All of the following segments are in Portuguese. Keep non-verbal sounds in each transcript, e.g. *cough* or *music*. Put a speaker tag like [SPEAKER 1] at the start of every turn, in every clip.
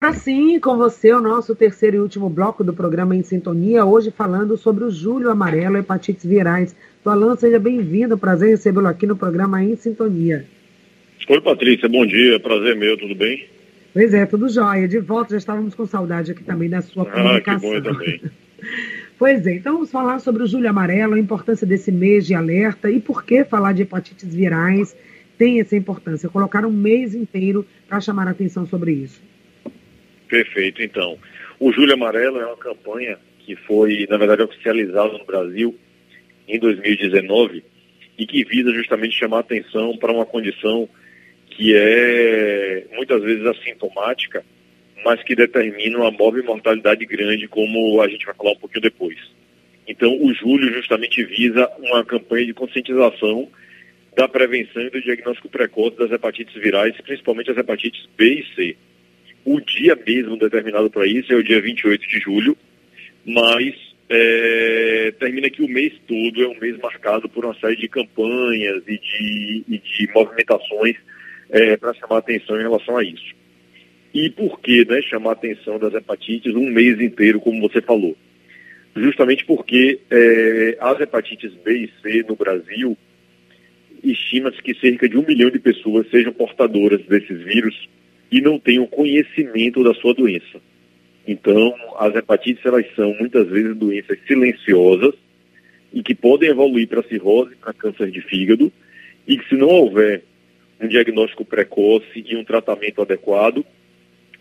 [SPEAKER 1] Assim, com você, o nosso terceiro e último bloco do programa Em Sintonia, hoje falando sobre o Júlio Amarelo, hepatites virais. Alan, seja bem-vindo, prazer recebê-lo aqui no programa Em Sintonia.
[SPEAKER 2] Oi, Patrícia, bom dia, prazer meu, tudo bem?
[SPEAKER 1] Pois é, tudo jóia. De volta, já estávamos com saudade aqui também da sua comunicação.
[SPEAKER 2] Ah, que bom também. *laughs*
[SPEAKER 1] pois é, então vamos falar sobre o Júlio Amarelo, a importância desse mês de alerta e por que falar de hepatites virais tem essa importância. Colocar um mês inteiro para chamar a atenção sobre isso.
[SPEAKER 2] Perfeito, então. O Júlio Amarelo é uma campanha que foi, na verdade, oficializada no Brasil em 2019 e que visa justamente chamar atenção para uma condição que é muitas vezes assintomática, mas que determina uma móvel mortalidade grande, como a gente vai falar um pouquinho depois. Então, o Júlio justamente visa uma campanha de conscientização da prevenção e do diagnóstico precoce das hepatites virais, principalmente as hepatites B e C. O dia mesmo determinado para isso é o dia 28 de julho, mas é, termina que o mês todo é um mês marcado por uma série de campanhas e de, e de movimentações é, para chamar atenção em relação a isso. E por que né, chamar atenção das hepatites um mês inteiro, como você falou? Justamente porque é, as hepatites B e C no Brasil, estima-se que cerca de um milhão de pessoas sejam portadoras desses vírus e não tenham conhecimento da sua doença. Então, as hepatites elas são muitas vezes doenças silenciosas e que podem evoluir para cirrose, para câncer de fígado, e que se não houver um diagnóstico precoce e um tratamento adequado,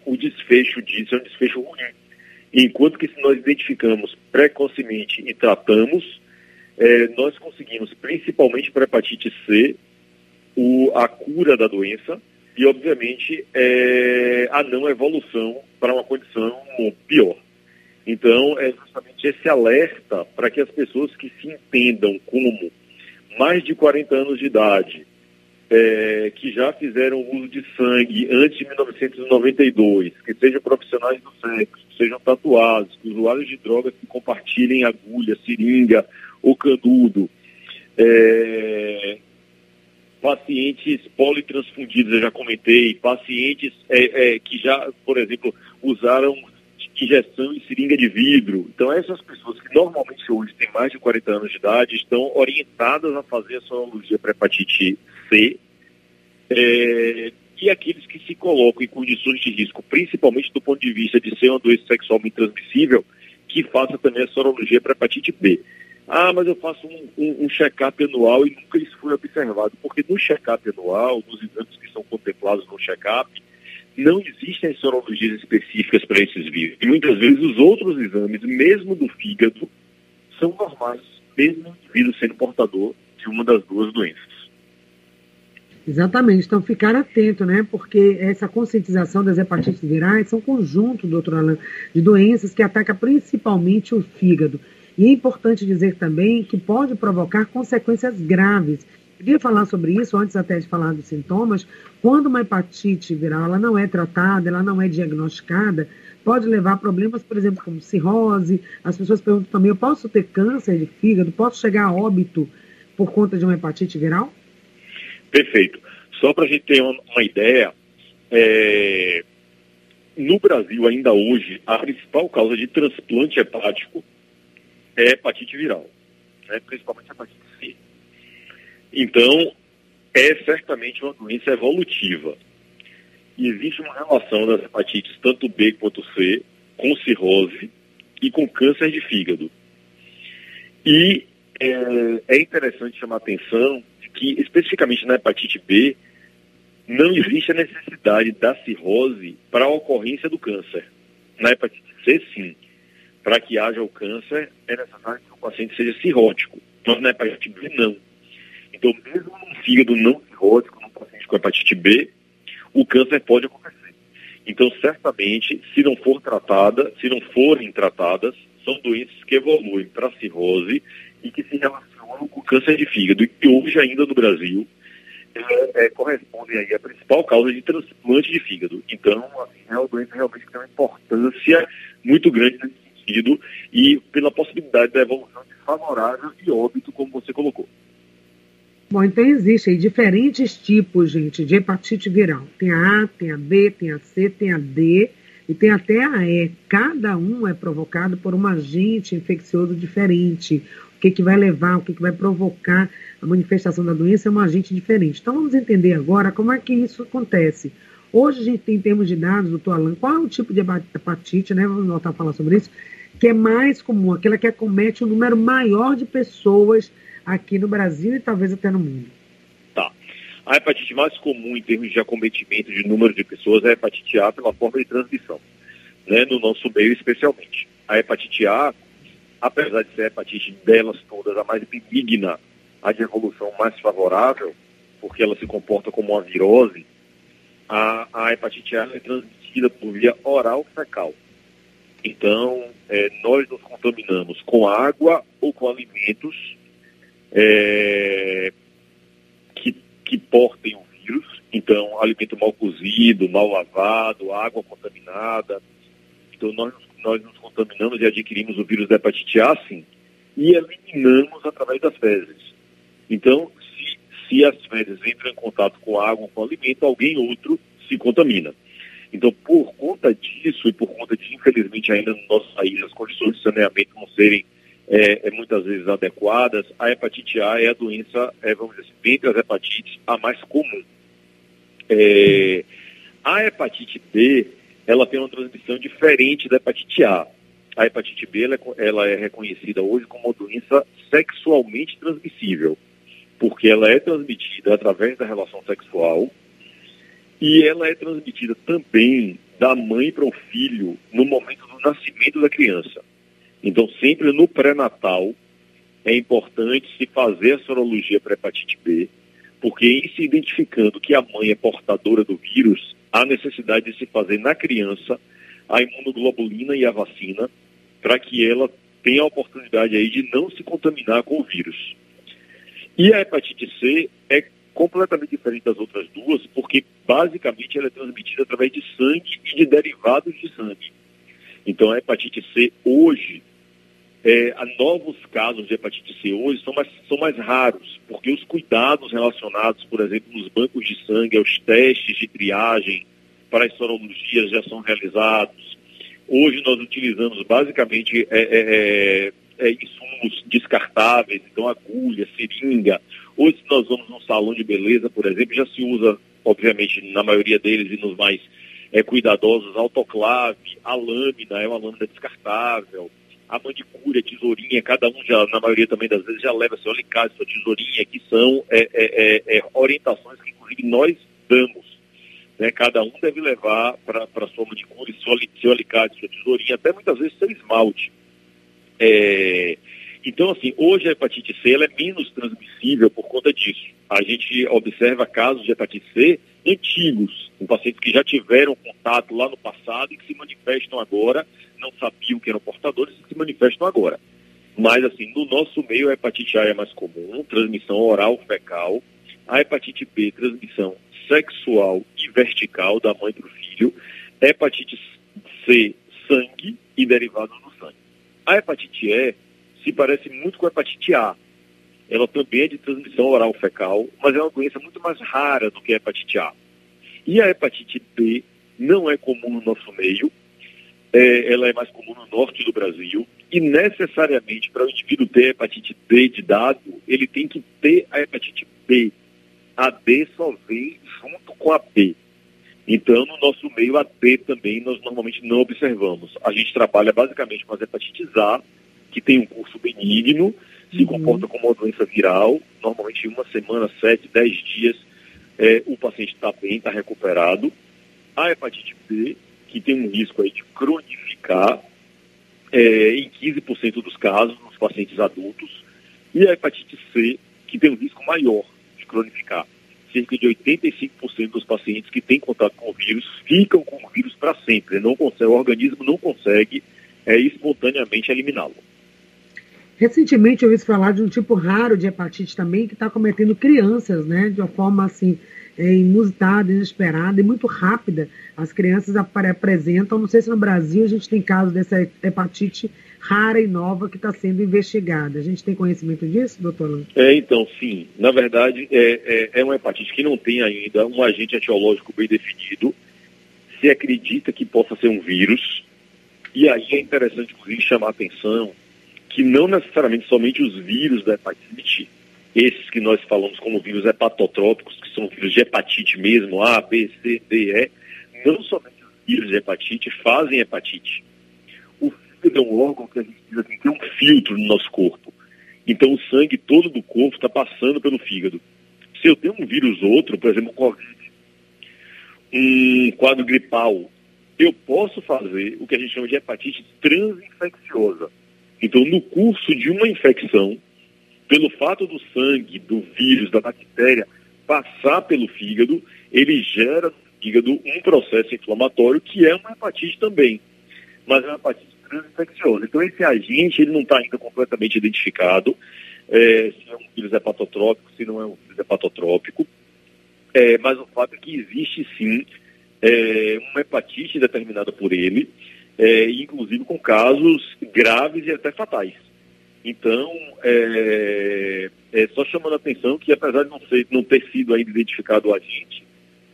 [SPEAKER 2] o desfecho disso é um desfecho ruim. Enquanto que se nós identificamos precocemente e tratamos, é, nós conseguimos, principalmente para hepatite C, o, a cura da doença e, obviamente, é, a não evolução para uma condição pior. Então, é justamente esse alerta para que as pessoas que se entendam como mais de 40 anos de idade, é, que já fizeram uso de sangue antes de 1992, que sejam profissionais do sexo, que sejam tatuados, que usuários de drogas que compartilhem agulha, seringa ou canudo, é, pacientes politransfundidos, eu já comentei, pacientes é, é, que já, por exemplo, usaram injeção em seringa de vidro. Então, essas pessoas que normalmente hoje têm mais de 40 anos de idade estão orientadas a fazer a sorologia para hepatite C. É, e aqueles que se colocam em condições de risco, principalmente do ponto de vista de ser uma doença sexualmente transmissível, que faça também a sorologia para hepatite B. Ah, mas eu faço um, um, um check-up anual e nunca isso foi observado, porque no check-up anual, nos exames que são contemplados no check-up, não existem sorologias específicas para esses vírus. E muitas vezes os outros exames, mesmo do fígado, são normais, mesmo o indivíduo sendo portador de uma das duas doenças.
[SPEAKER 1] Exatamente, então ficar atento, né? Porque essa conscientização das hepatites virais são um conjunto, doutor Alain, de doenças que atacam principalmente o fígado. E é importante dizer também que pode provocar consequências graves. Queria falar sobre isso antes até de falar dos sintomas. Quando uma hepatite viral ela não é tratada, ela não é diagnosticada, pode levar a problemas, por exemplo, como cirrose. As pessoas perguntam também: eu posso ter câncer de fígado? Posso chegar a óbito por conta de uma hepatite viral?
[SPEAKER 2] Perfeito. Só para a gente ter uma, ideia, é... no Brasil, ainda hoje, a principal causa de transplante hepático é hepatite viral, né? principalmente hepatite C. Então, é certamente uma doença evolutiva. E existe uma relação das hepatites, tanto B quanto C, com cirrose e com câncer de fígado. E é, é interessante chamar a atenção que, especificamente na hepatite B, não existe a necessidade da cirrose para a ocorrência do câncer. Na hepatite C, sim para que haja o câncer, é necessário que o paciente seja cirrótico. Mas na hepatite B, não. Então, mesmo num fígado não cirrótico, num paciente com hepatite B, o câncer pode acontecer. Então, certamente, se não for tratada, se não forem tratadas, são doenças que evoluem para cirrose e que se relacionam com câncer de fígado. E hoje, ainda no Brasil, é, é, correspondem aí à principal causa de transplante de fígado. Então, assim, é uma doença realmente que tem uma importância muito grande nesse sentido e pela possibilidade da evolução desfavorável e óbito, como você colocou.
[SPEAKER 1] Bom, então existem diferentes tipos, gente, de hepatite viral. Tem a A, tem a B, tem a C, tem a D, e tem até a E. Cada um é provocado por um agente infeccioso diferente. O que, que vai levar, o que, que vai provocar a manifestação da doença é um agente diferente. Então vamos entender agora como é que isso acontece. Hoje a gente tem, em termos de dados, doutor Alan, qual é o tipo de hepatite, né? Vamos voltar a falar sobre isso, que é mais comum, aquela que acomete um número maior de pessoas aqui no Brasil e talvez até no mundo.
[SPEAKER 2] Tá. A hepatite mais comum em termos de acometimento de número de pessoas é a hepatite A pela forma de transmissão, né, no nosso meio especialmente. A hepatite A, apesar de ser a hepatite delas todas a mais benigna, a de evolução mais favorável, porque ela se comporta como uma virose, a, a hepatite A é transmitida por via oral fecal. Então, é, nós nos contaminamos com água ou com alimentos é, que portem o vírus. Então, alimento mal cozido, mal lavado, água contaminada. Então, nós, nós nos contaminamos e adquirimos o vírus da hepatite A, sim, e eliminamos através das fezes. Então, se, se as fezes entram em contato com água ou com alimento, alguém outro se contamina. Então, por conta disso e por conta de, infelizmente, ainda no nosso país, as condições de saneamento não serem é, é, muitas vezes adequadas, a hepatite A é a doença, é, vamos dizer assim, dentre as hepatites, a mais comum. É, a hepatite B, ela tem uma transmissão diferente da hepatite A. A hepatite B, ela, é ela é reconhecida hoje como uma doença sexualmente transmissível, porque ela é transmitida através da relação sexual e ela é transmitida também da mãe para o filho no momento do nascimento da criança. Então, sempre no pré-natal, é importante se fazer a sorologia para hepatite B, porque em se identificando que a mãe é portadora do vírus, há necessidade de se fazer na criança a imunoglobulina e a vacina, para que ela tenha a oportunidade aí de não se contaminar com o vírus. E a hepatite C é completamente diferente das outras duas, porque basicamente ela é transmitida através de sangue e de derivados de sangue. Então a hepatite C hoje é, novos casos de hepatite C hoje são mais, são mais raros, porque os cuidados relacionados, por exemplo, nos bancos de sangue, aos testes de triagem para as sorologias já são realizados. Hoje nós utilizamos basicamente é, é, é, é insumos descartáveis, então agulha, seringa. Hoje, se nós vamos num salão de beleza, por exemplo, já se usa, obviamente, na maioria deles e nos mais é, cuidadosos, autoclave, a lâmina, é uma lâmina descartável a manicure, a tesourinha, cada um já, na maioria também das vezes, já leva seu alicate, sua tesourinha, que são é, é, é, orientações que, inclusive, nós damos. Né? Cada um deve levar para sua manicure seu, seu alicate, sua tesourinha, até muitas vezes seu esmalte. É, então, assim, hoje a hepatite C é menos transmissível por conta disso. A gente observa casos de hepatite C antigos, com pacientes que já tiveram contato lá no passado e que se manifestam agora não sabiam que eram portadores e se manifestam agora. Mas, assim, no nosso meio, a hepatite A é mais comum, transmissão oral fecal. A hepatite B, transmissão sexual e vertical da mãe para o filho. Hepatite C, sangue e derivados do sangue. A hepatite E se parece muito com a hepatite A. Ela também é de transmissão oral fecal, mas é uma doença muito mais rara do que a hepatite A. E a hepatite B não é comum no nosso meio, é, ela é mais comum no norte do Brasil e necessariamente para o indivíduo ter hepatite B de dado, ele tem que ter a hepatite B. A D só vem junto com a B. Então, no nosso meio, a D também nós normalmente não observamos. A gente trabalha basicamente com as hepatites A, que tem um curso benigno, se uhum. comporta como uma doença viral, normalmente em uma semana, sete, dez dias, é, o paciente está bem, está recuperado. A hepatite B, que tem um risco aí de cronificar é, em 15% dos casos nos pacientes adultos, e a hepatite C, que tem um risco maior de cronificar. Cerca de 85% dos pacientes que têm contato com o vírus ficam com o vírus para sempre. Não consegue, o organismo não consegue é, espontaneamente eliminá-lo.
[SPEAKER 1] Recentemente eu ouvi falar de um tipo raro de hepatite também que está cometendo crianças, né? De uma forma assim é, inusitada, inesperada e muito rápida. As crianças apresentam, não sei se no Brasil a gente tem casos dessa hepatite rara e nova que está sendo investigada. A gente tem conhecimento disso, doutor?
[SPEAKER 2] É, então, sim. Na verdade, é, é, é uma hepatite que não tem ainda um agente etiológico bem definido. se acredita que possa ser um vírus, e aí é interessante, inclusive, chamar a atenção que não necessariamente somente os vírus da hepatite, esses que nós falamos como vírus hepatotrópicos, que são vírus de hepatite mesmo, A, B, C, D, E, não somente os vírus de hepatite fazem hepatite. O fígado é um órgão que a gente assim, tem um filtro no nosso corpo. Então o sangue todo do corpo está passando pelo fígado. Se eu tenho um vírus outro, por exemplo, Covid, um quadro gripal, eu posso fazer o que a gente chama de hepatite transinfecciosa. Então, no curso de uma infecção, pelo fato do sangue, do vírus, da bactéria passar pelo fígado, ele gera no fígado um processo inflamatório que é uma hepatite também, mas é uma hepatite transinfecciosa. Então, esse agente ele não está ainda completamente identificado, é, se é um vírus hepatotrópico, se não é um vírus hepatotrópico, é, mas o fato é que existe sim é, uma hepatite determinada por ele, é, inclusive com casos graves e até fatais. Então, é, é, só chamando a atenção que, apesar de não, ser, não ter sido ainda identificado o agente,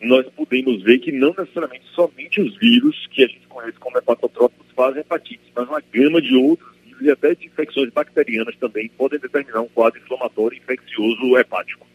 [SPEAKER 2] nós podemos ver que não necessariamente somente os vírus que a gente conhece como hepatotrópicos fazem hepatite, mas uma gama de outros vírus e até de infecções bacterianas também podem determinar um quadro inflamatório infeccioso hepático.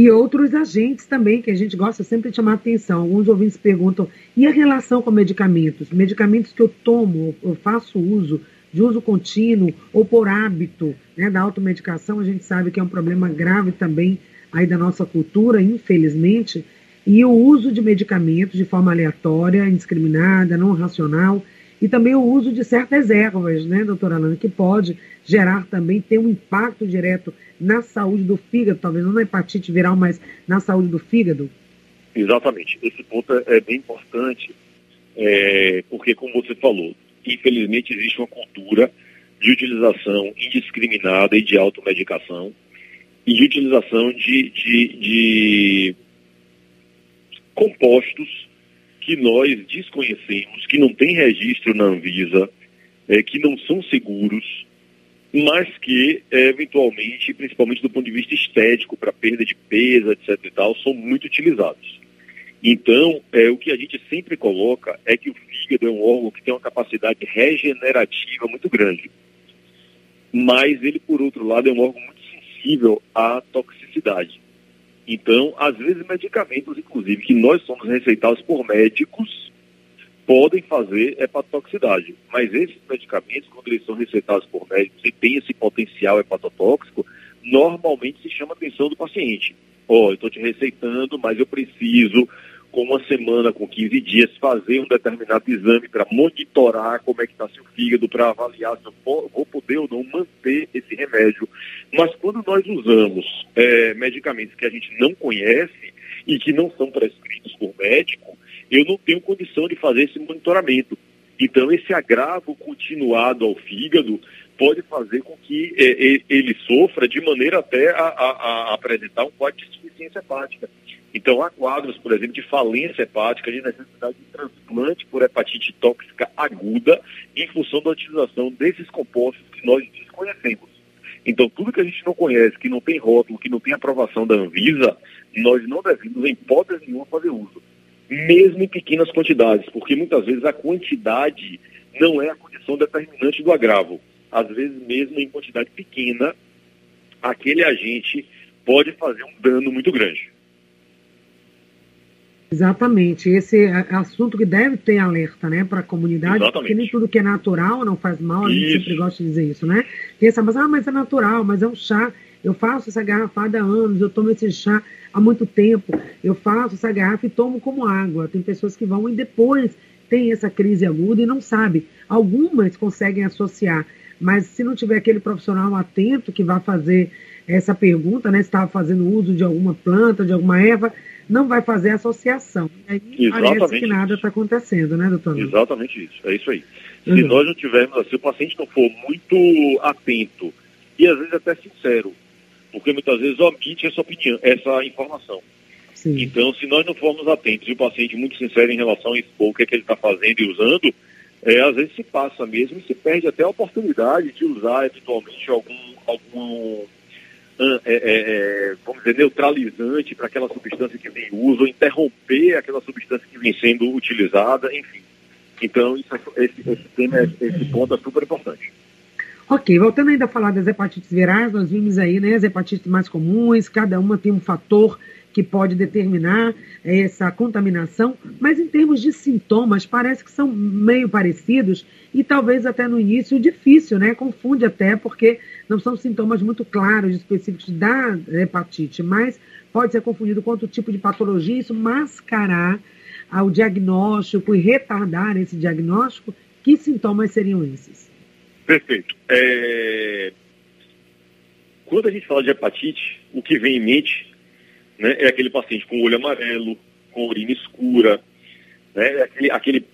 [SPEAKER 1] E outros agentes também, que a gente gosta sempre de chamar atenção. Alguns ouvintes perguntam, e a relação com medicamentos? Medicamentos que eu tomo, eu faço uso, de uso contínuo ou por hábito né, da automedicação, a gente sabe que é um problema grave também aí da nossa cultura, infelizmente, e o uso de medicamentos de forma aleatória, indiscriminada, não racional, e também o uso de certas ervas, né, doutora Alana, que pode gerar também, ter um impacto direto na saúde do fígado, talvez não na hepatite viral, mas na saúde do fígado?
[SPEAKER 2] Exatamente. Esse ponto é, é bem importante, é, porque, como você falou, infelizmente existe uma cultura de utilização indiscriminada e de automedicação e de utilização de, de, de compostos que nós desconhecemos, que não tem registro na Anvisa, é, que não são seguros, mas que, é, eventualmente, principalmente do ponto de vista estético, para perda de peso, etc. e tal, são muito utilizados. Então, é, o que a gente sempre coloca é que o fígado é um órgão que tem uma capacidade regenerativa muito grande. Mas ele, por outro lado, é um órgão muito sensível à toxicidade. Então, às vezes, medicamentos, inclusive, que nós somos receitados por médicos, podem fazer hepatotoxicidade. Mas esses medicamentos, quando eles são receitados por médicos e têm esse potencial hepatotóxico, normalmente se chama a atenção do paciente. Ó, oh, eu estou te receitando, mas eu preciso com uma semana, com 15 dias, fazer um determinado exame para monitorar como é que está seu fígado, para avaliar se eu vou poder ou não manter esse remédio. Mas quando nós usamos é, medicamentos que a gente não conhece e que não são prescritos por médico, eu não tenho condição de fazer esse monitoramento. Então, esse agravo continuado ao fígado pode fazer com que é, ele sofra de maneira até a, a, a apresentar um quadro de insuficiência hepática. Então, há quadros, por exemplo, de falência hepática, de necessidade de transplante por hepatite tóxica aguda, em função da utilização desses compostos que nós desconhecemos. Então, tudo que a gente não conhece, que não tem rótulo, que não tem aprovação da Anvisa, nós não devemos, em hipótese nenhuma, fazer uso. Mesmo em pequenas quantidades, porque muitas vezes a quantidade não é a condição determinante do agravo. Às vezes, mesmo em quantidade pequena, aquele agente pode fazer um dano muito grande.
[SPEAKER 1] Exatamente. Esse é assunto que deve ter alerta, né, para a comunidade, Exatamente. porque nem tudo que é natural não faz mal, a gente sempre gosta de dizer isso, né? Pensa, mas, ah, mas é natural, mas é um chá. Eu faço essa garrafada há anos, eu tomo esse chá há muito tempo, eu faço essa garrafa e tomo como água. Tem pessoas que vão e depois tem essa crise aguda e não sabe. Algumas conseguem associar, mas se não tiver aquele profissional atento que vai fazer essa pergunta, né, se estava fazendo uso de alguma planta, de alguma erva, não vai fazer associação. Aí Exatamente parece que nada está acontecendo, né, doutor?
[SPEAKER 2] Exatamente isso, é isso aí. Se uhum. nós não tivermos, se o paciente não for muito atento e às vezes até sincero, porque muitas vezes omite essa opinião, essa informação. Sim. Então, se nós não formos atentos e o paciente muito sincero em relação a expor o que, é que ele está fazendo e usando, é, às vezes se passa mesmo e se perde até a oportunidade de usar eventualmente algum, algum é, é, vamos dizer, neutralizante para aquela substância que vem em uso, interromper aquela substância que vem sendo utilizada, enfim. Então, isso, esse, esse, tema, esse ponto é super importante.
[SPEAKER 1] Ok, voltando ainda a falar das hepatites virais, nós vimos aí né, as hepatites mais comuns, cada uma tem um fator que pode determinar essa contaminação, mas em termos de sintomas, parece que são meio parecidos e talvez até no início difícil, né? Confunde até, porque não são sintomas muito claros, específicos da hepatite, mas pode ser confundido com outro tipo de patologia, isso mascarar ao diagnóstico e retardar esse diagnóstico. Que sintomas seriam esses?
[SPEAKER 2] Perfeito. É... Quando a gente fala de hepatite, o que vem em mente né, é aquele paciente com olho amarelo, com urina escura, né, é aquele, aquele,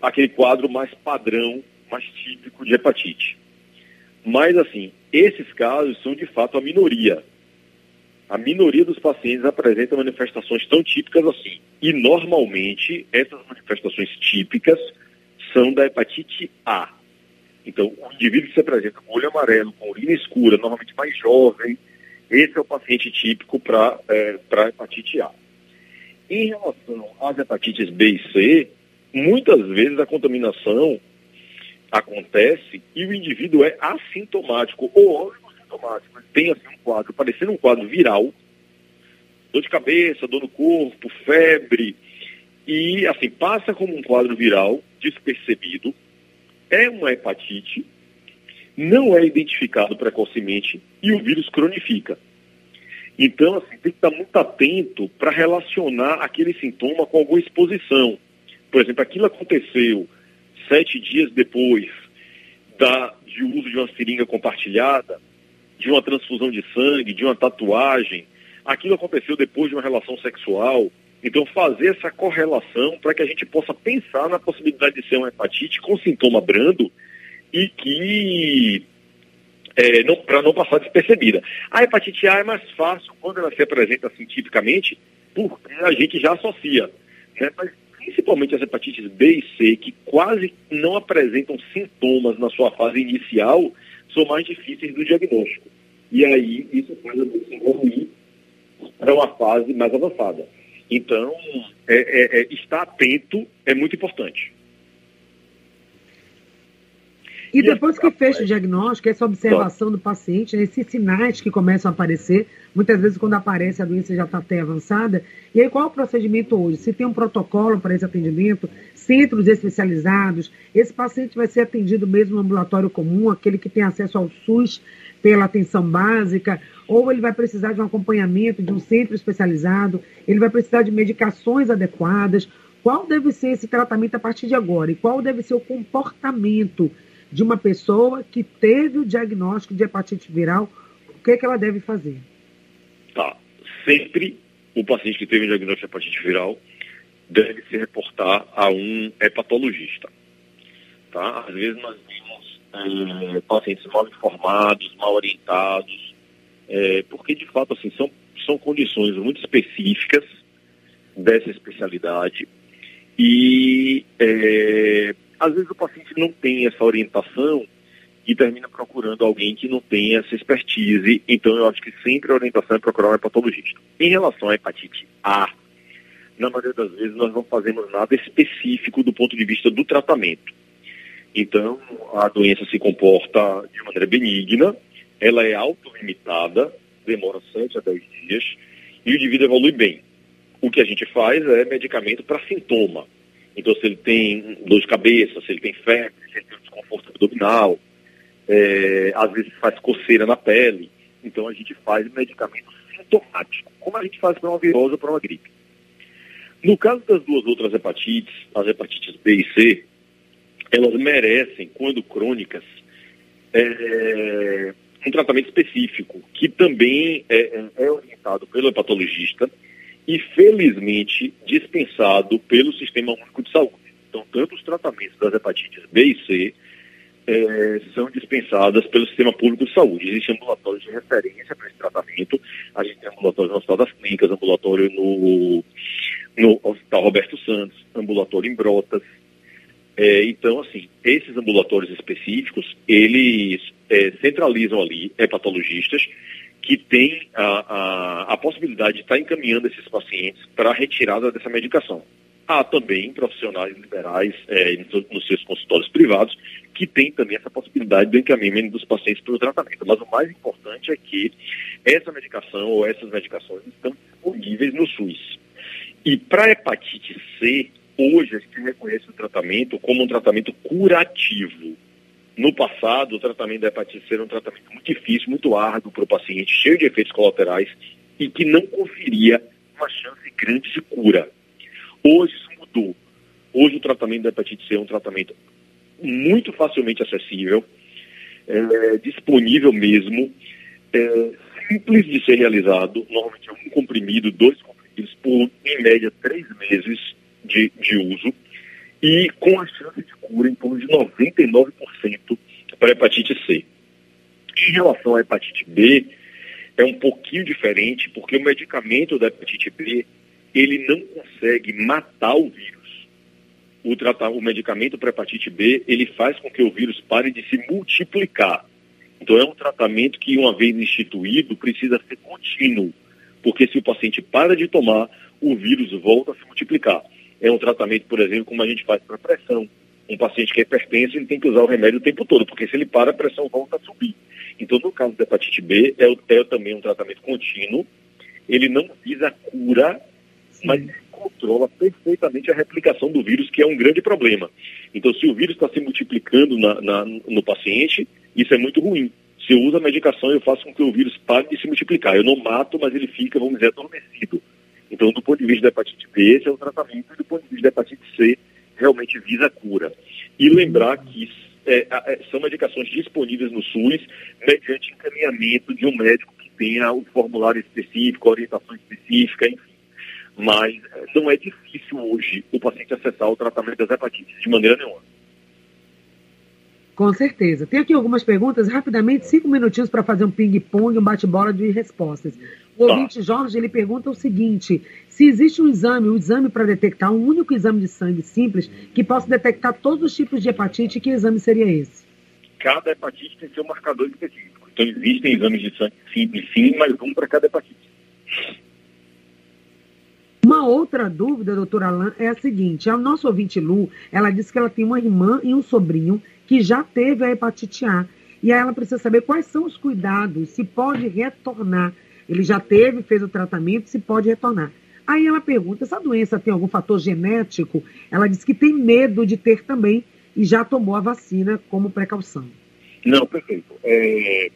[SPEAKER 2] aquele quadro mais padrão, mais típico de hepatite. Mas, assim, esses casos são de fato a minoria. A minoria dos pacientes apresenta manifestações tão típicas assim. E, normalmente, essas manifestações típicas são da hepatite A. Então, o indivíduo que se apresenta com olho amarelo, com urina escura, normalmente mais jovem, esse é o paciente típico para é, hepatite A. Em relação às hepatites B e C, muitas vezes a contaminação acontece e o indivíduo é assintomático ou sintomático. Ele tem assim, um quadro, parecendo um quadro viral, dor de cabeça, dor no corpo, febre, e assim, passa como um quadro viral despercebido, é uma hepatite, não é identificado precocemente e o vírus cronifica. Então, assim, tem que estar muito atento para relacionar aquele sintoma com alguma exposição. Por exemplo, aquilo aconteceu sete dias depois da, de uso de uma seringa compartilhada, de uma transfusão de sangue, de uma tatuagem. Aquilo aconteceu depois de uma relação sexual. Então, fazer essa correlação para que a gente possa pensar na possibilidade de ser uma hepatite com sintoma brando e que é, para não passar despercebida. A hepatite A é mais fácil quando ela se apresenta tipicamente, porque a gente já associa. Né? Mas principalmente as hepatites B e C, que quase não apresentam sintomas na sua fase inicial, são mais difíceis do diagnóstico. E aí isso faz a doença evoluir para uma fase mais avançada. Então, é, é, é, estar atento é muito importante.
[SPEAKER 1] E depois que fecha o diagnóstico, essa observação do paciente, né, esses sinais que começam a aparecer, muitas vezes quando aparece a doença já está até avançada. E aí qual é o procedimento hoje? Se tem um protocolo para esse atendimento, centros especializados, esse paciente vai ser atendido mesmo no ambulatório comum, aquele que tem acesso ao SUS pela atenção básica, ou ele vai precisar de um acompanhamento de um centro especializado, ele vai precisar de medicações adequadas. Qual deve ser esse tratamento a partir de agora? E qual deve ser o comportamento de uma pessoa que teve o diagnóstico de hepatite viral, o que, é que ela deve fazer?
[SPEAKER 2] Tá. Sempre o paciente que teve o diagnóstico de hepatite viral deve se reportar a um hepatologista. Tá? Às vezes nós vemos é, pacientes mal informados, mal orientados, é, porque de fato assim, são, são condições muito específicas dessa especialidade e é, às vezes o paciente não tem essa orientação e termina procurando alguém que não tem essa expertise. Então, eu acho que sempre a orientação é procurar um hepatologista. Em relação à hepatite A, na maioria das vezes nós não fazemos nada específico do ponto de vista do tratamento. Então, a doença se comporta de maneira benigna, ela é autolimitada, demora 7 a 10 dias, e o indivíduo evolui bem. O que a gente faz é medicamento para sintoma. Então, se ele tem dor de cabeça, se ele tem febre, se ele tem desconforto abdominal, é, às vezes faz coceira na pele. Então, a gente faz medicamento sintomático, como a gente faz para uma virose ou para uma gripe. No caso das duas outras hepatites, as hepatites B e C, elas merecem, quando crônicas, é, um tratamento específico, que também é, é orientado pelo hepatologista e, felizmente, dispensado pelo Sistema Único de Saúde. Então, tanto os tratamentos das hepatites B e C é, são dispensadas pelo Sistema Público de Saúde. Existem ambulatórios de referência para esse tratamento. A gente tem ambulatório no Hospital das Clínicas, ambulatório no, no Hospital Roberto Santos, ambulatório em Brotas. É, então, assim, esses ambulatórios específicos, eles é, centralizam ali hepatologistas que tem a, a, a possibilidade de estar encaminhando esses pacientes para a retirada dessa medicação. Há também profissionais liberais é, nos seus consultórios privados que têm também essa possibilidade do encaminhamento dos pacientes para o tratamento. Mas o mais importante é que essa medicação ou essas medicações estão disponíveis no SUS. E para hepatite C, hoje a gente reconhece o tratamento como um tratamento curativo. No passado, o tratamento da hepatite C era um tratamento muito difícil, muito árduo para o paciente, cheio de efeitos colaterais e que não conferia uma chance grande de cura. Hoje isso mudou. Hoje o tratamento da hepatite C é um tratamento muito facilmente acessível, é, disponível mesmo, é, simples de ser realizado, normalmente é um comprimido, dois comprimidos por, em média, três meses de, de uso, e com a chance de cura em torno de 99% para hepatite C. Em relação à hepatite B, é um pouquinho diferente, porque o medicamento da hepatite B ele não consegue matar o vírus. O, o medicamento para hepatite B, ele faz com que o vírus pare de se multiplicar. Então é um tratamento que, uma vez instituído, precisa ser contínuo, porque se o paciente para de tomar, o vírus volta a se multiplicar. É um tratamento, por exemplo, como a gente faz para pressão. Um paciente que é hipertenso, ele tem que usar o remédio o tempo todo, porque se ele para, a pressão volta a subir. Então, no caso da hepatite B, é, é também um tratamento contínuo. Ele não visa a cura mas controla perfeitamente a replicação do vírus, que é um grande problema. Então, se o vírus está se multiplicando na, na, no paciente, isso é muito ruim. Se eu uso a medicação, eu faço com que o vírus pare de se multiplicar. Eu não mato, mas ele fica, vamos dizer, adormecido. Então, do ponto de vista da hepatite B, esse é o tratamento, e do ponto de vista da hepatite C, realmente visa a cura. E lembrar que é, é, são medicações disponíveis no SUS, mediante encaminhamento de um médico que tenha o formulário específico, orientação específica, enfim mas eh, não é difícil hoje o paciente acessar o tratamento das hepatites de maneira nenhuma.
[SPEAKER 1] Com certeza. Tem aqui algumas perguntas, rapidamente, cinco minutinhos para fazer um ping-pong, um bate-bola de respostas. O ouvinte Jorge, ele pergunta o seguinte, se existe um exame, um exame para detectar, um único exame de sangue simples, que possa detectar todos os tipos de hepatite, que exame seria esse?
[SPEAKER 2] Cada hepatite tem seu marcador específico. Então existem exames de sangue simples, sim, mas um para cada hepatite.
[SPEAKER 1] Uma outra dúvida, doutora Alain, é a seguinte: a nossa ouvinte Lu, ela disse que ela tem uma irmã e um sobrinho que já teve a hepatite A. E aí ela precisa saber quais são os cuidados, se pode retornar. Ele já teve, fez o tratamento, se pode retornar. Aí ela pergunta: essa doença tem algum fator genético? Ela diz que tem medo de ter também e já tomou a vacina como precaução.
[SPEAKER 2] Não, perfeito. É,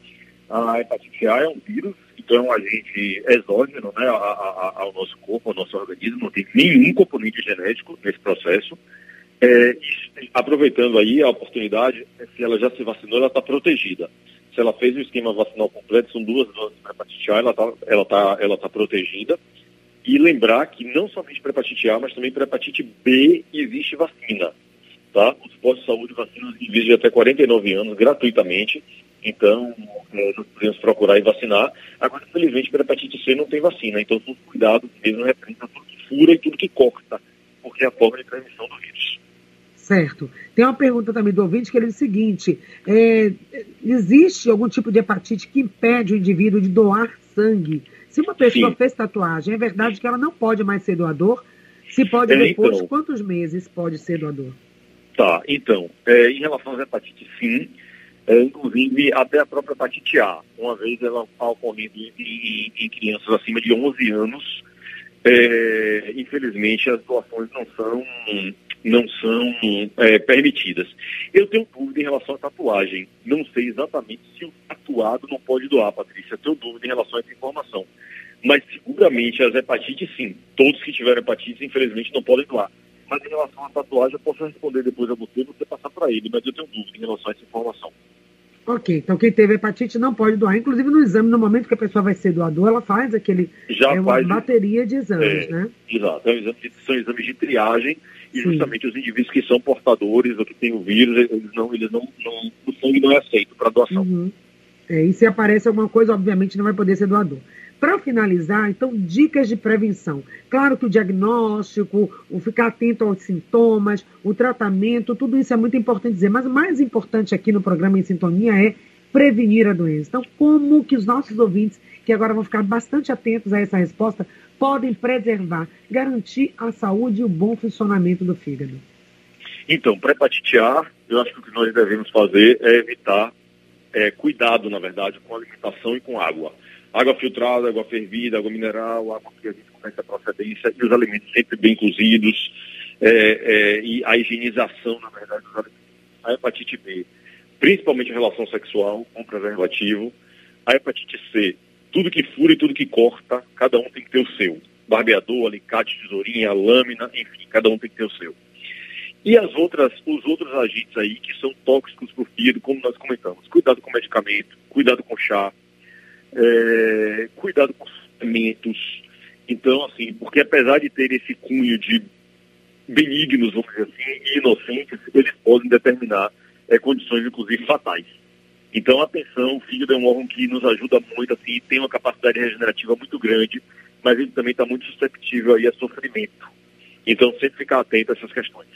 [SPEAKER 2] a hepatite A é um vírus então, a gente exógeno né, ao nosso corpo, ao nosso organismo, não tem nenhum componente genético nesse processo. É, aproveitando aí a oportunidade, se ela já se vacinou, ela está protegida. Se ela fez o esquema vacinal completo, são duas doses para hepatite A, ela está ela tá, ela tá protegida. E lembrar que não somente para hepatite A, mas também para hepatite B existe vacina. Tá? Os postos de saúde vacinam indivíduos de até 49 anos gratuitamente então, é, nós podemos procurar e vacinar. Agora, infelizmente, para hepatite C não tem vacina. Então, são cuidados mesmo referente a tudo que fura e tudo que corta, porque é a de transmissão do vírus.
[SPEAKER 1] Certo. Tem uma pergunta também do ouvinte que ele diz o seguinte: é, existe algum tipo de hepatite que impede o indivíduo de doar sangue? Se uma pessoa Sim. fez tatuagem, é verdade que ela não pode mais ser doador? Se pode é, depois, então, quantos meses pode ser doador?
[SPEAKER 2] Tá, então, é, em relação às hepatites, sim é, inclusive até a própria hepatite A. Uma vez ela está ocorrendo em, em, crianças acima de 11 anos. É, infelizmente, as doações não são, não são é, permitidas. Eu tenho dúvida em relação à tatuagem. Não sei exatamente se o tatuado não pode doar, Patrícia. Eu tenho dúvida em relação a essa informação. Mas seguramente as hepatites, sim. Todos que tiveram hepatite, infelizmente, não podem doar. Mas em relação à tatuagem, eu posso responder depois a você, você passar para ele, mas eu tenho dúvida em relação a essa informação.
[SPEAKER 1] Ok, então quem teve hepatite não pode doar. Inclusive no exame, no momento que a pessoa vai ser doador, ela faz aquele. Já é uma faz, bateria de exames, é, né?
[SPEAKER 2] Exato, é são exames de triagem e justamente os indivíduos que são portadores ou que têm o vírus, eles não, eles não, não o sangue não é aceito para doação. Uhum.
[SPEAKER 1] É, e se aparece alguma coisa, obviamente não vai poder ser doador. Para finalizar, então, dicas de prevenção. Claro que o diagnóstico, o ficar atento aos sintomas, o tratamento, tudo isso é muito importante dizer. Mas o mais importante aqui no programa Em Sintonia é prevenir a doença. Então, como que os nossos ouvintes, que agora vão ficar bastante atentos a essa resposta, podem preservar, garantir a saúde e o bom funcionamento do fígado?
[SPEAKER 2] Então, para hepatite A, eu acho que o que nós devemos fazer é evitar é, cuidado, na verdade, com alimentação e com água. Água filtrada, água fervida, água mineral, água que a gente conhece a procedência e os alimentos sempre bem cozidos é, é, e a higienização, na verdade, dos alimentos. A hepatite B, principalmente a relação sexual com preservativo. A hepatite C, tudo que fura e tudo que corta, cada um tem que ter o seu. Barbeador, alicate, tesourinha, lâmina, enfim, cada um tem que ter o seu. E as outras, os outros agentes aí que são tóxicos para o fígado, como nós comentamos. Cuidado com medicamento, cuidado com chá, é, cuidado com suplementos. Então, assim, porque apesar de ter esse cunho de benignos, vamos dizer assim, e inocentes, eles podem determinar é, condições, inclusive, fatais. Então, atenção, o fígado é um órgão que nos ajuda muito, assim, tem uma capacidade regenerativa muito grande, mas ele também está muito susceptível aí a sofrimento. Então, sempre ficar atento a essas questões.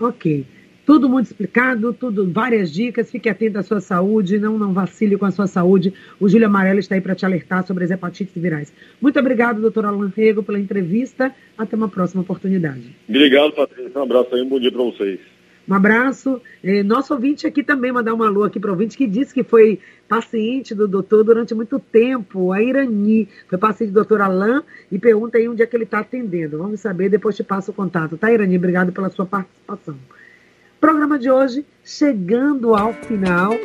[SPEAKER 1] Ok. Tudo muito explicado, tudo, várias dicas. Fique atento à sua saúde, não, não vacile com a sua saúde. O Júlio Amarelo está aí para te alertar sobre as hepatites virais. Muito obrigado, doutor Alan Rego, pela entrevista. Até uma próxima oportunidade.
[SPEAKER 2] Obrigado, Patrícia. Um abraço aí, um bom dia para vocês.
[SPEAKER 1] Um abraço. Eh, nosso ouvinte aqui também, mandar uma alô aqui para o ouvinte que disse que foi paciente do doutor durante muito tempo, a Irani. Foi paciente do doutor Alain e pergunta aí onde é que ele está atendendo. Vamos saber, depois te passo o contato. Tá, Irani? Obrigado pela sua participação. Programa de hoje chegando ao final.